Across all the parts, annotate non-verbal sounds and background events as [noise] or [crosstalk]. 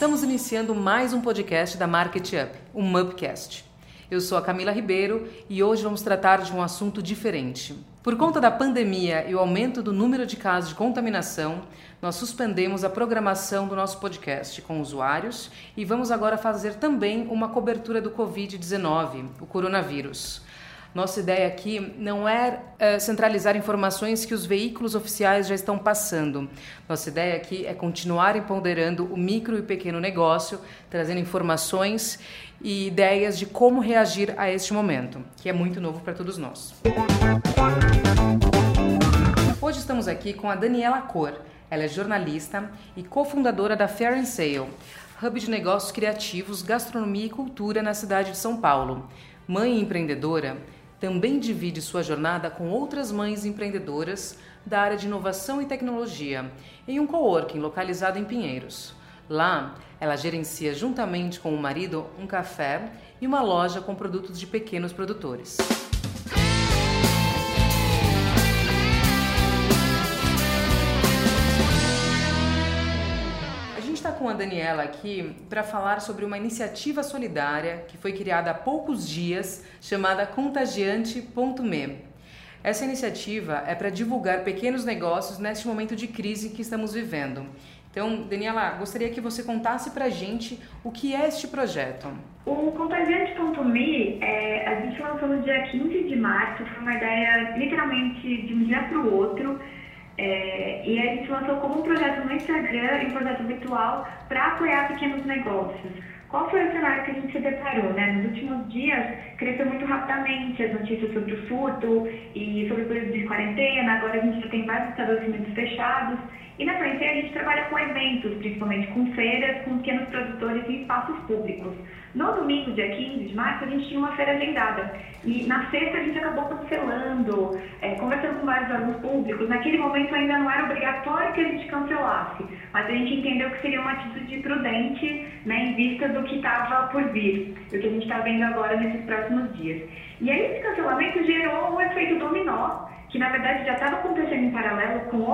Estamos iniciando mais um podcast da Market Up, o Mupcast. Eu sou a Camila Ribeiro e hoje vamos tratar de um assunto diferente. Por conta da pandemia e o aumento do número de casos de contaminação, nós suspendemos a programação do nosso podcast com usuários e vamos agora fazer também uma cobertura do Covid-19, o coronavírus. Nossa ideia aqui não é, é, centralizar informações que os veículos oficiais já estão passando. Nossa ideia aqui é continuar empoderando o micro e pequeno negócio, trazendo informações e ideias de como reagir a este momento, que é muito novo para todos nós. Hoje estamos aqui com a Daniela Cor. Ela é jornalista e cofundadora da Fair and Sale, hub de negócios criativos, gastronomia e cultura na cidade de São Paulo. Mãe empreendedora, também divide sua jornada com outras mães empreendedoras da área de inovação e tecnologia em um coworking localizado em Pinheiros. Lá, ela gerencia juntamente com o marido um café e uma loja com produtos de pequenos produtores. Com a Daniela aqui para falar sobre uma iniciativa solidária que foi criada há poucos dias, chamada Contagiante.me. Essa iniciativa é para divulgar pequenos negócios neste momento de crise que estamos vivendo. Então, Daniela, gostaria que você contasse para a gente o que é este projeto. O Contagiante.me, é, a gente lançou no dia 15 de março, foi uma ideia literalmente de um dia para o outro. É, e a gente lançou como um projeto no Instagram e um projeto virtual para apoiar pequenos negócios. Qual foi o cenário que a gente se deparou? Né? Nos últimos dias, cresceu muito rapidamente as notícias sobre o furto e sobre o período de quarentena. Agora a gente já tem vários estabelecimentos fechados. E na frente a gente trabalha com eventos, principalmente com feiras, com pequenos produtores em espaços públicos. No domingo, dia 15 de março, a gente tinha uma feira agendada. E na sexta a gente acabou cancelando, é, conversando com vários órgãos públicos. Naquele momento ainda não era obrigatório que a gente cancelasse, mas a gente entendeu que seria uma atitude prudente né, em vista do que estava por vir, o que a gente está vendo agora nesses próximos dias. E aí esse cancelamento gerou um efeito dominó que na verdade já estava acontecendo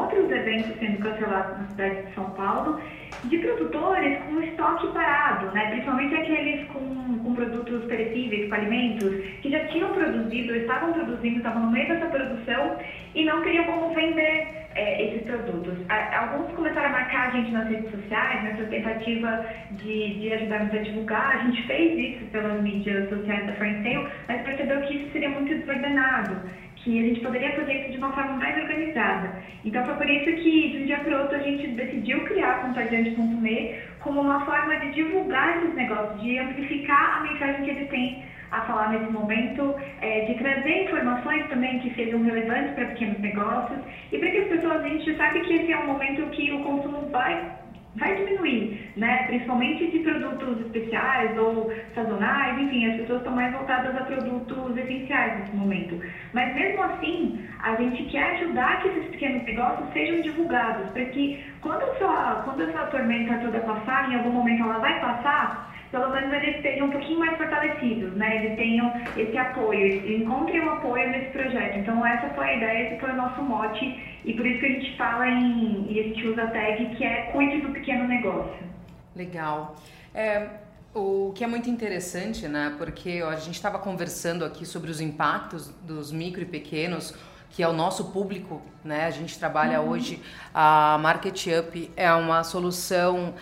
outros eventos sendo cancelados na cidade de São Paulo, de produtores com estoque parado, né? principalmente aqueles com, com produtos perecíveis, com alimentos, que já tinham produzido, estavam produzindo, estavam no meio dessa produção e não queriam como vender é, esses produtos. Alguns começaram a marcar a gente nas redes sociais, nessa tentativa de, de ajudarmos a divulgar. A gente fez isso pelas mídias sociais da Friendsale, mas percebeu que isso seria muito desordenado que a gente poderia fazer isso de uma forma mais organizada. Então foi por isso que de um dia para o outro a gente decidiu criar a Contagiante.me como uma forma de divulgar esses negócios, de amplificar a mensagem que eles têm a falar nesse momento, é, de trazer informações também que sejam relevantes para pequenos negócios e para que as pessoas, a gente sabe que esse é um momento que o consumo vai vai diminuir, né? principalmente de produtos especiais ou sazonais, enfim, as pessoas estão mais voltadas a produtos essenciais nesse momento. Mas mesmo assim, a gente quer ajudar que esses pequenos negócios sejam divulgados, para que quando essa, quando tormenta toda passar, em algum momento ela vai passar, pelo menos eles estejam um pouquinho mais fortalecidos, né? Eles tenham esse apoio, encontrem um apoio nesse projeto. Então essa foi a ideia, esse foi o nosso mote e por isso que a gente fala em, e a gente usa a tag que é cuide do pequeno negócio. Legal. É, o que é muito interessante, né? Porque ó, a gente estava conversando aqui sobre os impactos dos micro e pequenos que é o nosso público, né? A gente trabalha uhum. hoje a Market Up é uma solução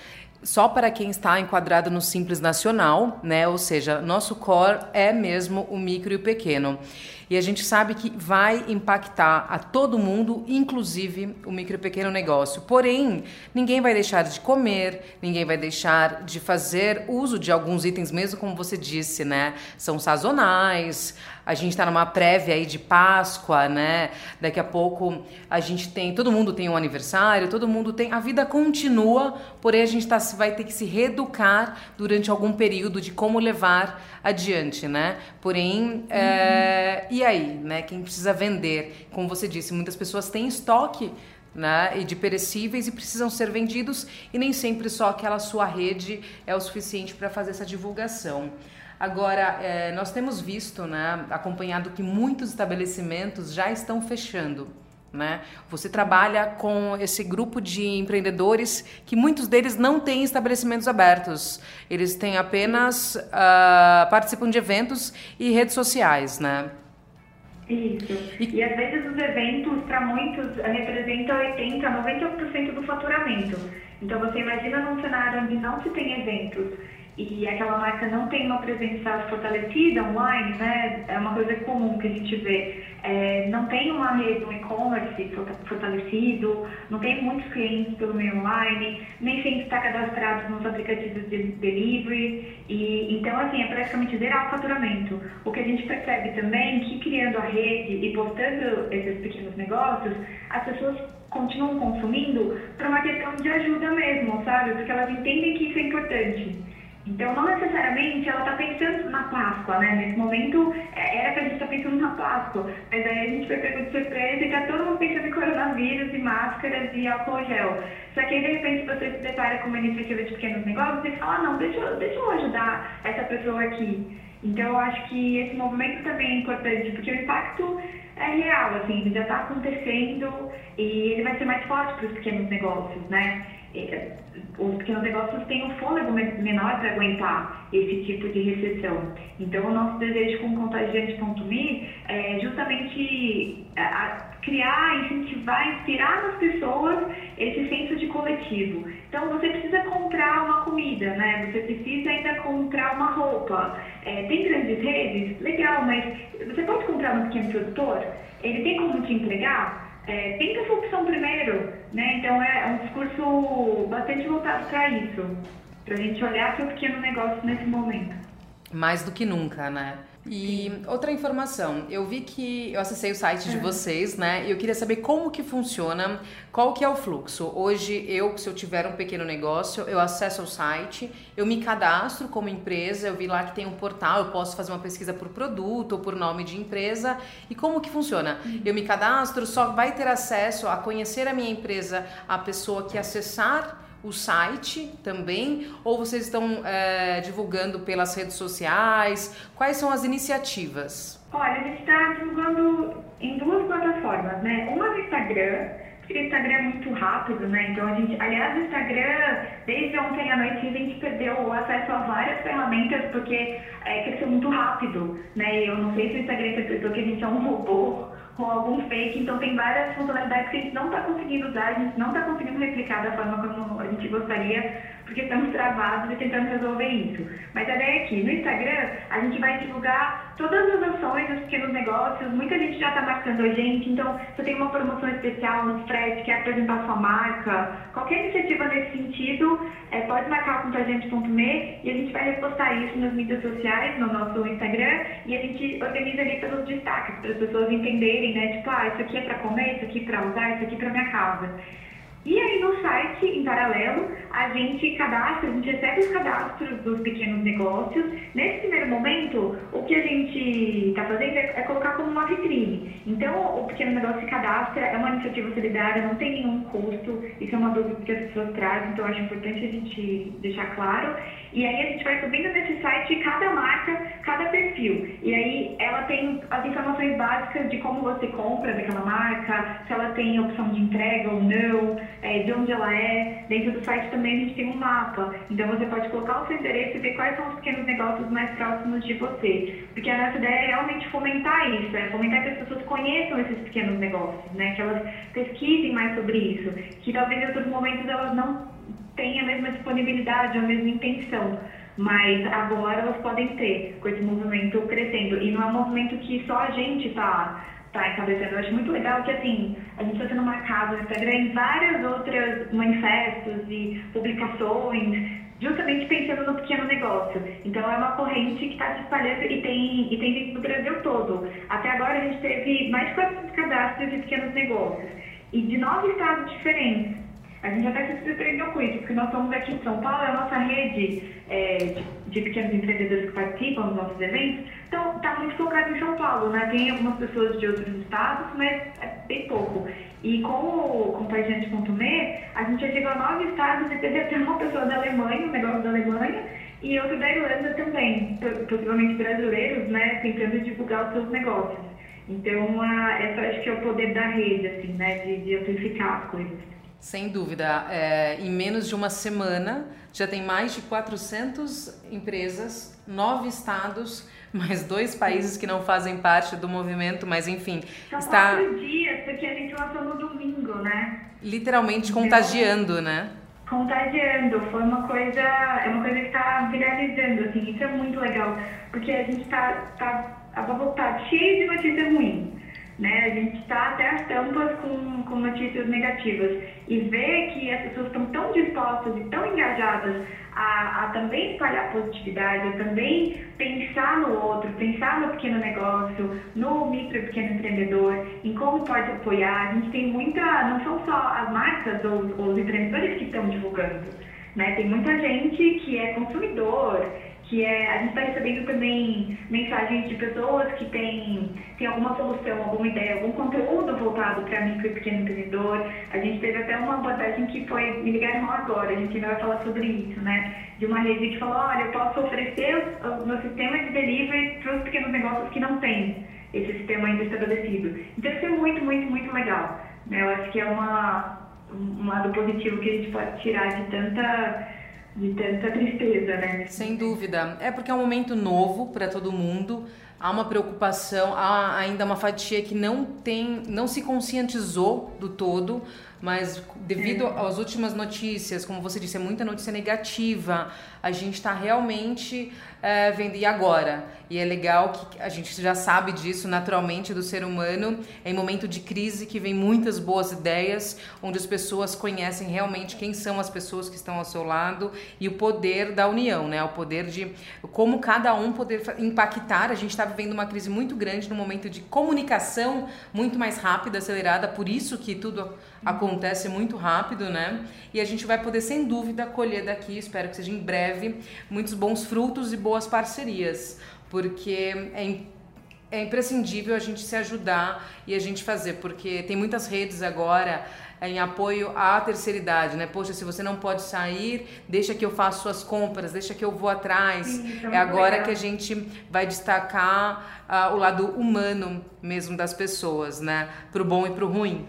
só para quem está enquadrado no Simples Nacional, né? Ou seja, nosso core é mesmo o micro e o pequeno. E a gente sabe que vai impactar a todo mundo, inclusive o micro e pequeno negócio. Porém, ninguém vai deixar de comer, ninguém vai deixar de fazer uso de alguns itens, mesmo como você disse, né? São sazonais. A gente está numa prévia aí de Páscoa, né? Daqui a pouco a gente tem, todo mundo tem um aniversário, todo mundo tem, a vida continua, porém a gente tá, vai ter que se reeducar durante algum período de como levar adiante, né? Porém, é, e aí, né? Quem precisa vender, como você disse, muitas pessoas têm estoque né, e de perecíveis e precisam ser vendidos e nem sempre só aquela sua rede é o suficiente para fazer essa divulgação. Agora, é, nós temos visto, né, acompanhado que muitos estabelecimentos já estão fechando. Né? Você trabalha com esse grupo de empreendedores que muitos deles não têm estabelecimentos abertos. Eles têm apenas uh, participam de eventos e redes sociais, né? Isso. E, e às vezes os eventos, para muitos, representam 80, 90% do faturamento. Então você imagina num cenário onde não se tem eventos e aquela marca não tem uma presença fortalecida online, né? É uma coisa comum que a gente vê. É, não tem uma rede, um e-commerce fortalecido, não tem muitos clientes pelo meio online, nem sempre está cadastrado nos aplicativos de delivery. E, então, assim, é praticamente zerar o faturamento. O que a gente percebe também é que criando a rede e postando esses pequenos negócios, as pessoas continuam consumindo por uma questão de ajuda mesmo, sabe? Porque elas entendem que isso é importante. Então, não necessariamente ela está pensando na Páscoa, né? Nesse momento, é, era para a gente estar tá pensando na Páscoa, mas aí a gente foi pego de surpresa e está todo mundo pensando em coronavírus e máscaras e álcool gel. Só que aí, de repente, você se depara com uma iniciativa de pequenos negócios e fala, ah, não, deixa, deixa eu ajudar essa pessoa aqui. Então, eu acho que esse movimento também é importante, porque o impacto é real, assim, ele já está acontecendo e ele vai ser mais forte para os pequenos negócios, né? os pequenos negócios têm um fôlego menor para aguentar esse tipo de recessão. Então, o nosso desejo com Contagiante.me é justamente criar, incentivar, inspirar nas pessoas esse senso de coletivo. Então, você precisa comprar uma comida, né? Você precisa ainda comprar uma roupa. É, tem grandes redes? Legal, mas no pequeno produtor? Ele tem como te entregar? é, tenta essa opção primeiro, né? Então é um discurso bastante voltado para isso, para a gente olhar para o pequeno negócio nesse momento. Mais do que nunca, né? E outra informação, eu vi que eu acessei o site de vocês, né? E eu queria saber como que funciona, qual que é o fluxo. Hoje eu, se eu tiver um pequeno negócio, eu acesso ao site, eu me cadastro como empresa, eu vi lá que tem um portal, eu posso fazer uma pesquisa por produto ou por nome de empresa. E como que funciona? Uhum. Eu me cadastro, só vai ter acesso a conhecer a minha empresa a pessoa que acessar o site também? Ou vocês estão é, divulgando pelas redes sociais? Quais são as iniciativas? Olha, a gente está divulgando em duas plataformas, né? Uma no Instagram, porque o Instagram é muito rápido, né? Então a gente, aliás, o Instagram, desde ontem à noite a gente perdeu o acesso a várias ferramentas porque é, cresceu muito rápido, né? Eu não sei se o Instagram interpretou que a gente é um robô com algum fake, então tem várias funcionalidades que a gente não está conseguindo usar, a gente não está conseguindo replicar da forma como a gente gostaria, porque estamos travados e tentando resolver isso. Mas a ideia é que no Instagram a gente vai divulgar todas as ações dos pequenos negócios, muita gente já está marcando a gente, então se tem uma promoção especial no frete, quer apresentar sua marca, qualquer iniciativa nesse sentido, é, pode marcar com gente.me e a gente vai repostar isso nas mídias sociais, no nosso Instagram, e a gente organiza ali pelos destaques, para as pessoas entenderem, né? Tipo, ah, isso aqui é para comer, isso aqui é para usar, isso aqui é para minha casa. E aí no site, em paralelo, a gente cadastra, a gente recebe os cadastros dos pequenos negócios. Nesse primeiro momento, o que a gente está fazendo é, é, colocar como uma vitrine. Então, o pequeno negócio se cadastra, é uma iniciativa solidária, não tem nenhum custo. Isso é uma dúvida que as pessoas trazem, então acho importante a gente deixar claro. E aí a gente vai subindo nesse site cada marca, cada perfil. E aí ela tem as informações básicas de como você compra daquela marca, se ela tem opção de entrega ou não é, de onde ela é. Dentro do site também a gente tem um mapa, então você pode colocar o seu endereço e ver quais são os pequenos negócios mais próximos de você. Porque a nossa ideia é realmente fomentar isso, é fomentar que as pessoas conheçam esses pequenos negócios, né? que elas pesquisem mais sobre isso, que talvez em outros momentos elas não tenham a mesma disponibilidade, a mesma intenção mas agora elas podem ter com esse movimento crescendo. E não é um movimento que só a gente está tá encabeçando. Eu acho muito legal que, assim, a gente está sendo marcado no Instagram em várias outras manifestos e publicações, justamente pensando no pequeno negócio. Então, é uma corrente que está se espalhando e tem, e tem vindo do Brasil todo. Até agora, a gente teve mais de 400 cadastros de pequenos negócios e de nove estados diferentes. A gente até se surpreendeu com isso, porque nós somos aqui em São Paulo, é a nossa rede é, de, pequenos empreendedores que participam dos nossos eventos, então está muito focado em São Paulo, né? Tem algumas pessoas de outros estados, mas é bem pouco. E com o Compartilhante.me, a gente já chegou a nove estados e teve até uma pessoa da Alemanha, um negócio da Alemanha, e outro da Irlanda também, possivelmente brasileiros, né? Tentando divulgar os seus negócios. Então, a, essa acho que é o poder da rede, assim, né, de, de amplificar as coisas. Sem dúvida. É, em menos de uma semana, já tem mais de 400 empresas, nove estados, [laughs] mais dois países que não fazem parte do movimento, mas enfim. São está... quatro dias, porque a gente lançou no domingo, né? Literalmente então, contagiando, né? Contagiando. Foi uma coisa, é uma coisa que está viralizando, assim. Isso é muito legal, porque a gente está tá, tá, tá cheio de notícias ruins né? A gente está até as tampas com, com notícias negativas e ver que as pessoas estão tão dispostas e tão engajadas a, a também espalhar positividade, a também pensar no outro, pensar no pequeno negócio, no micro e pequeno empreendedor, em como pode apoiar. A gente tem muita, não são só as marcas ou, ou os empreendedores que estão divulgando, né? Tem muita gente que é consumidor, que é, a gente está recebendo também mensagens de pessoas que têm, têm alguma solução, alguma ideia, algum conteúdo voltado para micro e pequeno empreendedor. A gente teve até uma abordagem que foi, me ligaram agora, a gente ainda vai falar sobre isso, né? De uma rede que falou, olha, eu posso oferecer o meu sistema de delivery para os pequenos negócios que não têm esse sistema ainda estabelecido. Então isso é muito, muito, muito legal. Né? Eu acho que é uma, um lado positivo que a gente pode tirar de tanta de tanta tristeza, né? Sem dúvida. É porque é um momento novo para todo mundo. Há uma preocupação, há ainda uma fatia que não tem, não se conscientizou do todo, mas devido é. às últimas notícias, como você disse, é muita notícia negativa, a gente está realmente é, vendo. E agora? E é legal que a gente já sabe disso naturalmente do ser humano. É em momento de crise que vem muitas boas ideias, onde as pessoas conhecem realmente quem são as pessoas que estão ao seu lado e o poder da união, né? O poder de como cada um poder impactar. A gente está vivendo uma crise muito grande no momento de comunicação muito mais rápida, acelerada, por isso que tudo acontece muito rápido, né? E a gente vai poder, sem dúvida, colher daqui, espero que seja em breve, muitos bons frutos e boas parcerias, porque é é imprescindível a gente se ajudar e a gente fazer, porque tem muitas redes agora em apoio à terceira idade, né? Poxa, se você não pode sair, deixa que eu faço suas compras, deixa que eu vou atrás. Sim, é agora legal. que a gente vai destacar uh, o lado humano mesmo das pessoas, né? Pro bom e pro ruim.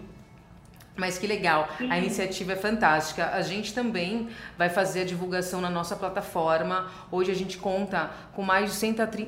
Mas que legal, a uhum. iniciativa é fantástica. A gente também vai fazer a divulgação na nossa plataforma. Hoje a gente conta com mais de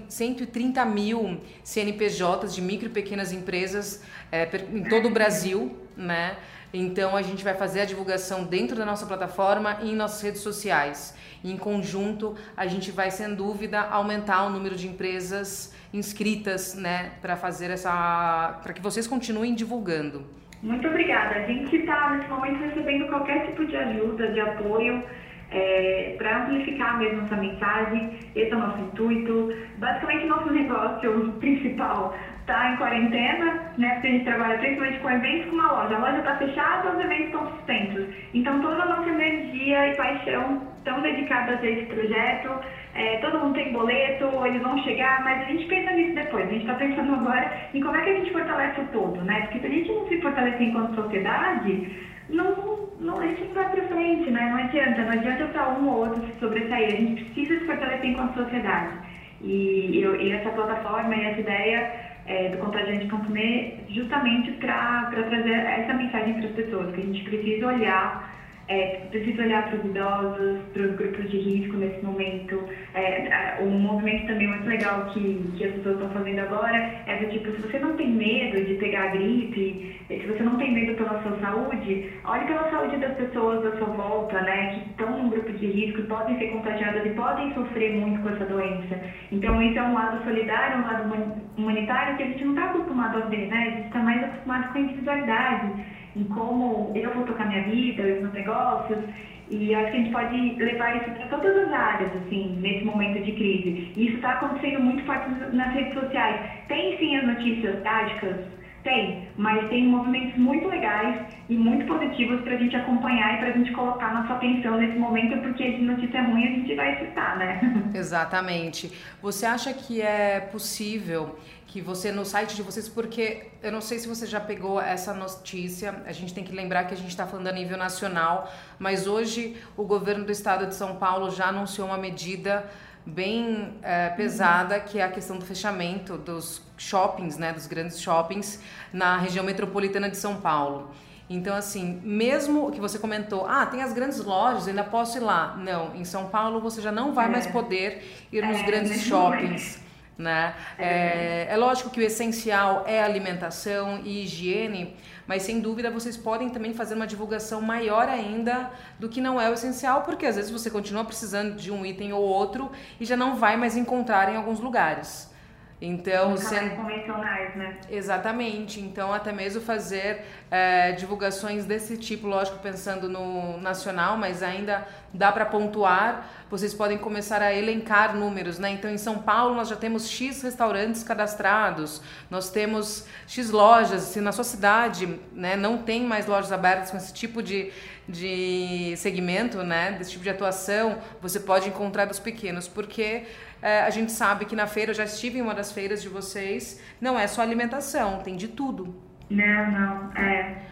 130 mil CNPJs de micro e pequenas empresas é, em todo o Brasil, né? Então a gente vai fazer a divulgação dentro da nossa plataforma e em nossas redes sociais. Em conjunto, a gente vai, sem dúvida, aumentar o número de empresas inscritas, né, para fazer essa, para que vocês continuem divulgando. Muito obrigada. A gente está, nesse momento, recebendo qualquer tipo de ajuda, de apoio, é, para amplificar mesmo essa mensagem. Esse é o nosso intuito. Basicamente, nosso negócio [laughs] principal está em quarentena, né? Porque a gente trabalha principalmente com eventos com uma loja. A loja está fechada, os eventos estão suspensos. Então, toda a nossa energia e paixão estão dedicadas a esse projeto. É, todo mundo tem boleto, eles vão chegar, mas a gente pensa nisso depois. A gente está pensando agora em como é que a gente fortalece o todo, né? Porque se a gente não se fortalecer enquanto sociedade, não, não, a gente não vai para frente, né? Não adianta, não adianta para um ou outro se sobressair. A gente precisa se fortalecer enquanto sociedade. E, e essa plataforma e essa ideia é, do Contagiante.me justamente para trazer essa mensagem para as pessoas, que a gente precisa olhar é, precisa olhar para os idosos, para os grupos de risco nesse momento. É, um movimento também muito legal que, que as pessoas estão fazendo agora é do tipo, se você não tem medo de pegar a gripe, se você não tem medo pela sua saúde, olhe pela saúde das pessoas à sua volta, né, que estão num grupo de risco, podem ser contagiadas e podem sofrer muito com essa doença. Então, isso é um lado solidário, um lado humanitário que a gente não está acostumado a ver, né? A gente está mais acostumado com a individualidade em como eu vou tocar minha vida, os meus negócios. E acho que a gente pode levar isso para todas as áreas, assim, nesse momento de crise. E isso está acontecendo muito forte nas redes sociais. Tem sim as notícias trágicas, tem, mas tem movimentos muito legais e muito positivos para a gente acompanhar e para a gente colocar nossa atenção nesse momento, porque de notícia ruim a gente vai citar, né? [laughs] Exatamente. Você acha que é possível que você no site de vocês, porque eu não sei se você já pegou essa notícia, a gente tem que lembrar que a gente está falando a nível nacional, mas hoje o governo do estado de São Paulo já anunciou uma medida bem é, pesada, que é a questão do fechamento dos shoppings, né, dos grandes shoppings na região metropolitana de São Paulo. Então, assim, mesmo que você comentou, ah, tem as grandes lojas, ainda posso ir lá. Não, em São Paulo você já não vai é. mais poder ir nos é, grandes shoppings. Né? É, é, lógico que o essencial é alimentação e higiene, mas sem dúvida vocês podem também fazer uma divulgação maior ainda do que não é o essencial, porque às vezes você continua precisando de um item ou outro e já não vai mais encontrar em alguns lugares. Então, sendo convencionais, né? Exatamente. Então, até mesmo fazer é, divulgações desse tipo, lógico, pensando no nacional, mas ainda dá para pontuar. Vocês podem começar a elencar números, né? Então, em São Paulo nós já temos X restaurantes cadastrados, nós temos X lojas. Se na sua cidade, né, não tem mais lojas abertas com esse tipo de de segmento, né, desse tipo de atuação, você pode encontrar dos pequenos, porque é, a gente sabe que na feira, eu já estive em uma das feiras de vocês, não é só alimentação, tem de tudo. Não, não, é,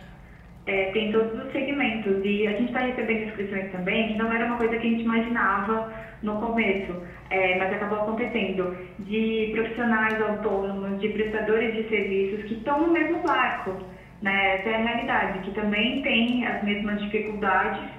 é tem todos os segmentos e a gente está recebendo inscrições também, que não era uma coisa que a gente imaginava no começo, é, mas acabou acontecendo, de profissionais autônomos, de prestadores de serviços que estão no mesmo barco, né? Essa é a realidade, que também tem as mesmas dificuldades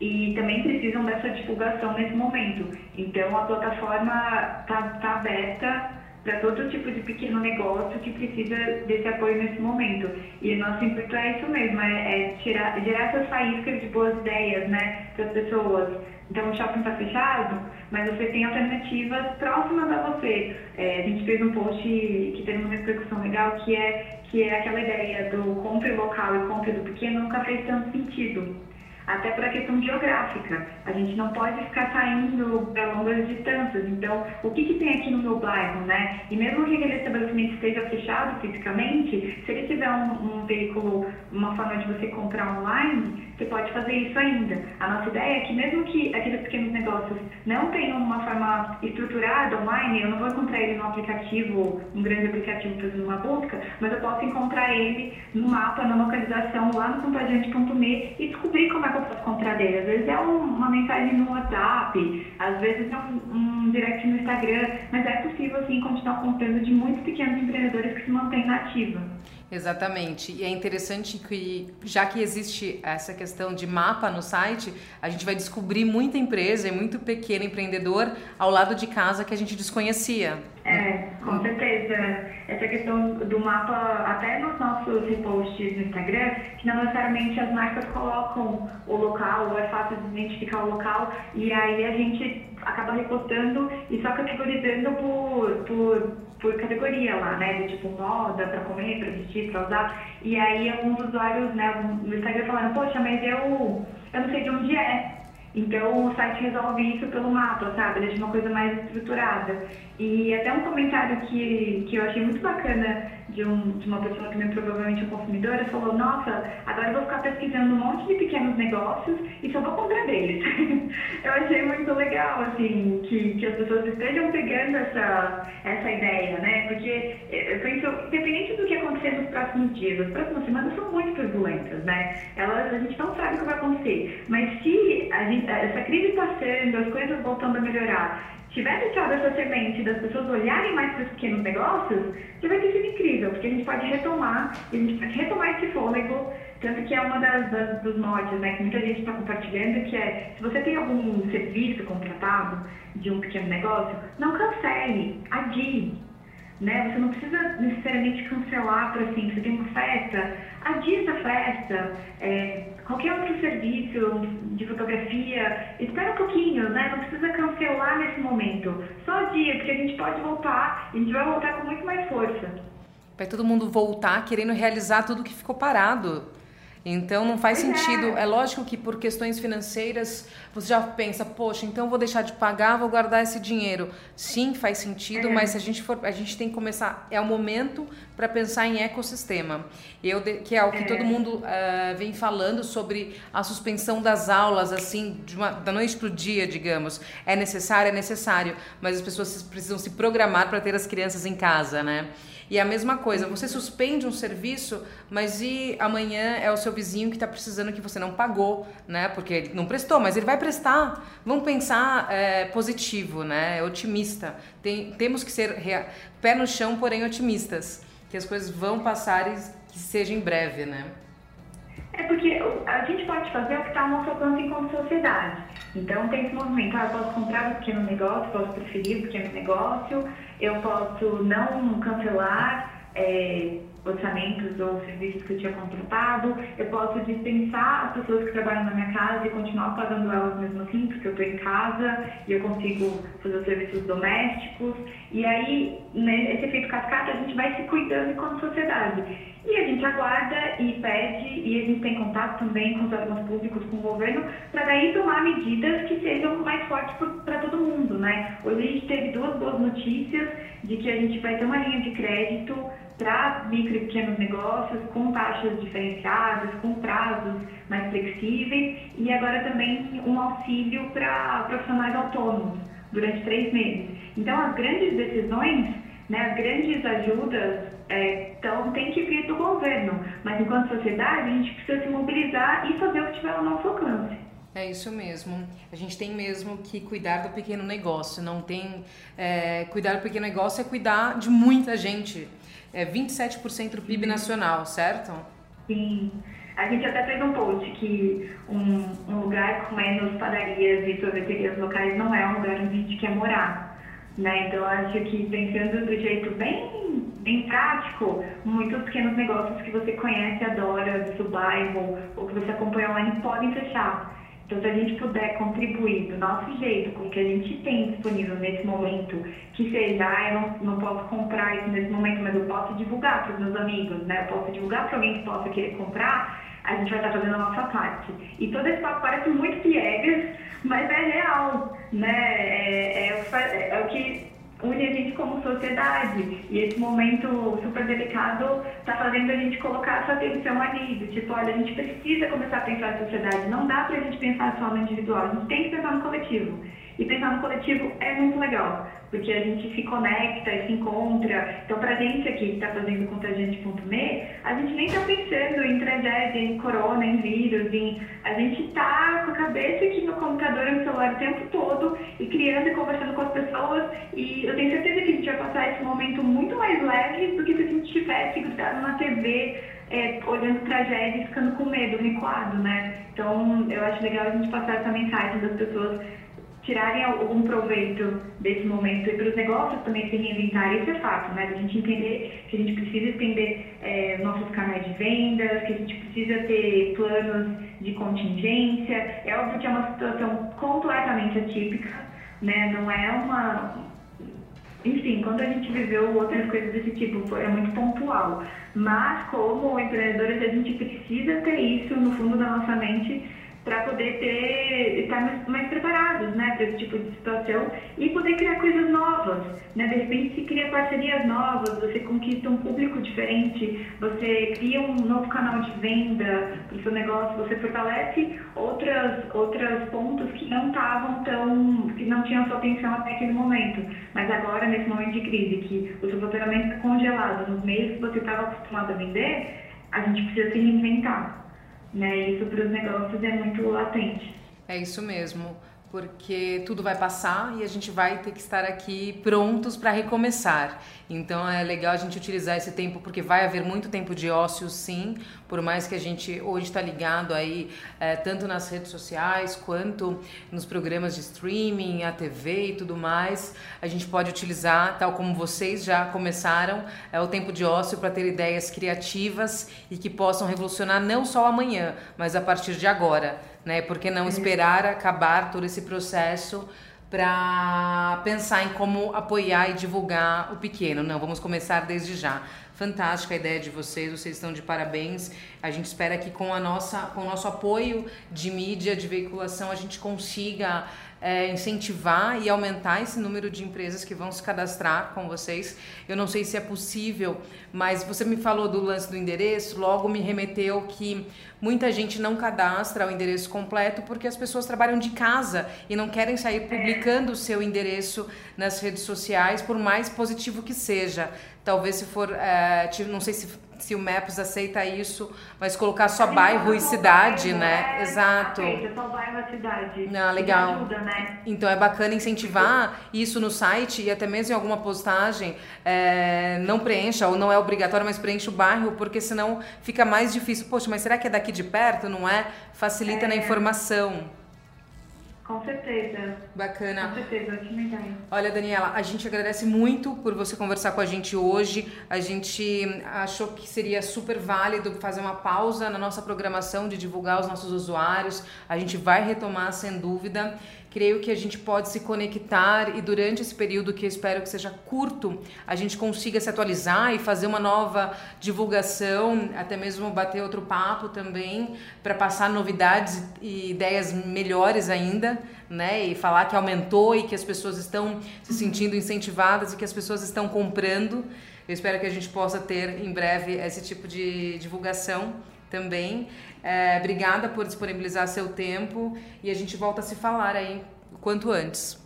e também precisam dessa divulgação nesse momento. Então, a plataforma está tá aberta para todo tipo de pequeno negócio que precisa desse apoio nesse momento. E o nosso intuito é isso mesmo, é, é tirar, gerar essas faíscas de boas ideias né, para as pessoas. Então, o shopping está fechado, mas você tem alternativas próximas a você. É, a gente fez um post que teve uma repercussão legal, que é, que é aquela ideia do compre local e compre do pequeno nunca fez tanto sentido até por a questão geográfica. A gente não pode ficar saindo para longas distâncias. Então, o que, que tem aqui no meu bairro, né? E mesmo que aquele estabelecimento esteja fechado fisicamente, se ele tiver um, um veículo, uma forma de você comprar online, você pode fazer isso ainda. A nossa ideia é que mesmo que aqueles pequenos negócios não tenham uma forma estruturada online, eu não vou encontrar ele no aplicativo, um grande aplicativo fazendo uma busca, mas eu posso encontrar ele no mapa, na localização, lá no contagiante.me e descobrir como é que eu posso comprar dele. Às vezes é um, uma mensagem no WhatsApp, às vezes é um, um, direct no Instagram, mas é possível assim continuar comprando de muitos pequenos empreendedores que se mantêm na ativa. Exatamente. E é interessante que, já que existe essa questão de mapa no site, a gente vai descobrir muita empresa e muito pequeno empreendedor ao lado de casa que a gente desconhecia. É, com certeza. Essa questão do mapa, até nos nossos reposts no Instagram, que não necessariamente as marcas colocam o local, ou é fácil de identificar o local, e aí a gente acaba repostando e só categorizando por, por, por categoria lá, né? De tipo moda, pra comer, pra vestir, pra usar. E aí alguns usuários, né, no Instagram falando, poxa, mas eu, eu não sei de onde é. Então o site resolve isso pelo mapa, sabe? Deixa uma coisa mais estruturada. E até um comentário que, que eu achei muito bacana de, um, de uma pessoa que me provavelmente é consumidora falou, nossa, agora eu vou ficar pesquisando um monte de pequenos negócios e só vou comprar deles. [laughs] eu achei muito legal, assim, que, que as pessoas estejam pegando essa, essa ideia, né? Porque eu penso, independente do que acontecer nos próximos dias, as próximas semanas são muito turbulentas, né? Elas, a gente não sabe o que vai acontecer. Mas se a gente, essa crise passando, as coisas voltando a melhorar, tiver deixado essa semente das pessoas olharem mais para os pequenos negócios, já vai ter sido incrível, porque a gente pode retomar, a gente pode retomar esse fôlego, tanto que é uma das, das dos mods, né, que muita gente está compartilhando, que é, se você tem algum serviço contratado de um pequeno negócio, não cancele, adie né? Você não precisa necessariamente cancelar para assim, você tem uma festa, adia essa festa, é, qualquer outro serviço de fotografia, espera um pouquinho, né? Não precisa cancelar nesse momento. Só adia, porque a gente pode voltar, e a gente vai voltar com muito mais força. Vai todo mundo voltar querendo realizar tudo que ficou parado. Então não faz pois sentido. É. é. lógico que por questões financeiras você já pensa, poxa, então vou deixar de pagar, vou guardar esse dinheiro. Sim, faz sentido, é. mas a gente for, a gente tem que começar. É o momento para pensar em ecossistema. Eu que é o que é. todo mundo uh, vem falando sobre a suspensão das aulas, assim, uma, da noite para o dia, digamos. É necessário, é necessário, mas as pessoas precisam se programar para ter as crianças em casa, né? E a mesma coisa, você suspende um serviço, mas e amanhã é o seu seu vizinho que está precisando que você não pagou, né? Porque ele não prestou, mas ele vai prestar. Vamos pensar é, positivo, né? Otimista. Tem, temos que ser rea... pé no chão, porém otimistas. Que as coisas vão passar e que seja em breve, né? É porque a gente pode fazer o que está ao nosso alcance como sociedade. Então tem esse movimento, ah, eu posso comprar um pequeno negócio, posso preferir um pequeno negócio, eu posso não cancelar é, orçamentos ou serviços que eu tinha contratado, eu posso dispensar as pessoas que trabalham na minha casa e continuar pagando elas mesmo assim, porque eu estou em casa e eu consigo fazer os serviços domésticos. E aí, nesse efeito cascata, a gente vai se cuidando como sociedade. E a gente aguarda e pede, e a gente tem contato também com os órgãos públicos, com o governo, para daí tomar medidas que sejam mais fortes para todo mundo, né? Hoje a gente teve duas boas notícias de que a gente vai ter uma linha de crédito para micro e pequenos negócios com taxas diferenciadas, com prazos mais flexíveis e agora também um auxílio para profissionais autônomos durante três meses. Então, as grandes decisões, né, as grandes ajudas é, então, tem que vir do governo, mas enquanto sociedade a gente precisa se mobilizar e fazer o que tiver ao nosso alcance. É isso mesmo. A gente tem mesmo que cuidar do pequeno negócio. Não tem é, cuidar do pequeno negócio é cuidar de muita gente é 27% do PIB nacional, certo? Sim. A gente até fez um post que um, um lugar com menos padarias e sorveterias locais não é um lugar onde a gente quer morar. Né? Então, acho que pensando do jeito bem, bem prático, muitos pequenos negócios que você conhece, adora, do seu bairro, ou que você acompanha online, podem fechar. Então, se a gente puder contribuir do nosso jeito, com o que a gente tem disponível nesse momento, que seja, ah, eu não, não posso comprar isso nesse momento, mas eu posso divulgar para os meus amigos, né? Eu posso divulgar para alguém que possa querer comprar, a gente vai estar fazendo a nossa parte. E todo esse papo parece muito piegas, mas é real, né? É, é, é, é o que une a gente como sociedade. E esse momento super delicado está fazendo a gente colocar essa atenção ali, do tipo, olha, a gente precisa começar a pensar a sociedade, não dá para a gente pensar só no individual, a gente tem que pensar no coletivo. E pensar no coletivo é muito legal, porque a gente se conecta e se encontra. Então, para a gente aqui que está fazendo contagiante.me, a gente nem está pensando em tragédia, em corona, em vírus, em... a gente está com a cabeça aqui no computador e no celular o tempo todo e criando e conversando com as pessoas. E eu tenho certeza que a gente vai passar esse momento muito mais leve do que se a gente estivesse grudado na TV. É, olhando tragédia e ficando com medo, recuado, né? Então, eu acho legal a gente passar essa mensagem das pessoas tirarem algum proveito desse momento e para os negócios também se reinventarem, isso é fato, né? A gente entender que a gente precisa estender é, nossos canais de vendas, que a gente precisa ter planos de contingência. É óbvio que é uma situação completamente atípica, né? Não é uma. Enfim, quando a gente viveu outras coisas desse tipo, é muito pontual. Mas, como empreendedores, a gente precisa ter isso no fundo da nossa mente para poder ter, estar mais, mais preparados né, para esse tipo de situação e poder criar coisas novas. Né? De repente, se cria parcerias novas, você conquista um público diferente, você cria um novo canal de venda para o seu negócio, você fortalece outras, outros pontos que não estavam tão, que não tinham sua atenção até aquele momento. Mas agora, nesse momento de crise, que o seu faturamento está congelado nos meios que você estava acostumado a vender, a gente precisa se reinventar. Né? Isso para os negócios é muito latente. É isso mesmo porque tudo vai passar e a gente vai ter que estar aqui prontos para recomeçar. Então é legal a gente utilizar esse tempo porque vai haver muito tempo de ócio, sim. Por mais que a gente hoje está ligado aí é, tanto nas redes sociais quanto nos programas de streaming, a TV e tudo mais, a gente pode utilizar, tal como vocês já começaram, é o tempo de ócio para ter ideias criativas e que possam revolucionar não só amanhã, mas a partir de agora né? Por que não esperar acabar todo esse processo para pensar em como apoiar e divulgar o pequeno? Não, vamos começar desde já. Fantástica a ideia de vocês, vocês estão de parabéns. A gente espera que com a nossa, com o nosso apoio de mídia, de veiculação, a gente consiga é, incentivar e aumentar esse número de empresas que vão se cadastrar com vocês. Eu não sei se é possível, mas você me falou do lance do endereço, logo me remeteu que muita gente não cadastra o endereço completo porque as pessoas trabalham de casa e não querem sair publicando o seu endereço nas redes sociais, por mais positivo que seja. Talvez se for, é, não sei se se o Maps aceita isso, mas colocar só bairro e cidade, bairro, né? É, Exato. Aceita, só bairro e cidade. Ah, legal. Ajuda, né? Então é bacana incentivar isso no site e até mesmo em alguma postagem é, não preencha ou não é obrigatório, mas preencha o bairro, porque senão fica mais difícil. Poxa, mas será que é daqui de perto? Não é? Facilita é. na informação. Com certeza. Bacana. Com certeza, ótima ideia. Olha, Daniela, a gente agradece muito por você conversar com a gente hoje. A gente achou que seria super válido fazer uma pausa na nossa programação de divulgar os nossos usuários. A gente vai retomar sem dúvida. Creio que a gente pode se conectar e durante esse período que eu espero que seja curto, a gente consiga se atualizar e fazer uma nova divulgação, até mesmo bater outro papo também para passar novidades e ideias melhores ainda, né? E falar que aumentou e que as pessoas estão se sentindo incentivadas e que as pessoas estão comprando. Eu espero que a gente possa ter em breve esse tipo de divulgação também. É, obrigada por disponibilizar seu tempo e a gente volta a se falar aí o quanto antes.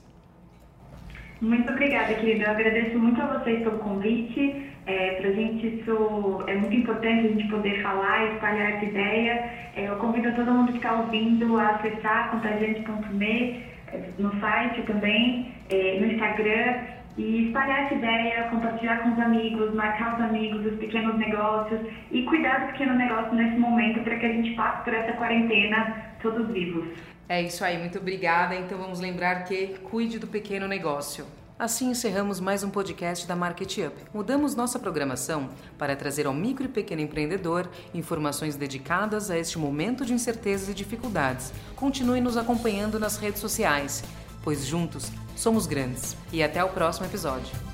Muito obrigada, querida. Eu agradeço muito a vocês pelo convite. É, Para a gente isso é muito importante a gente poder falar espalhar essa ideia. É, eu convido todo mundo que está ouvindo a acessar contagiante.me é, no site também, é, no Instagram e espalhar essa ideia, compartilhar com os amigos, marcar os amigos, os pequenos negócios e cuidar do pequeno negócio nesse momento para que a gente passe por essa quarentena todos vivos. É isso aí, muito obrigada. Então vamos lembrar que cuide do pequeno negócio. Assim encerramos mais um podcast da Market Up. Mudamos nossa programação para trazer ao micro e pequeno empreendedor informações dedicadas a este momento de incertezas e dificuldades. Continue nos acompanhando nas redes sociais, pois juntos somos grandes. E até o próximo episódio.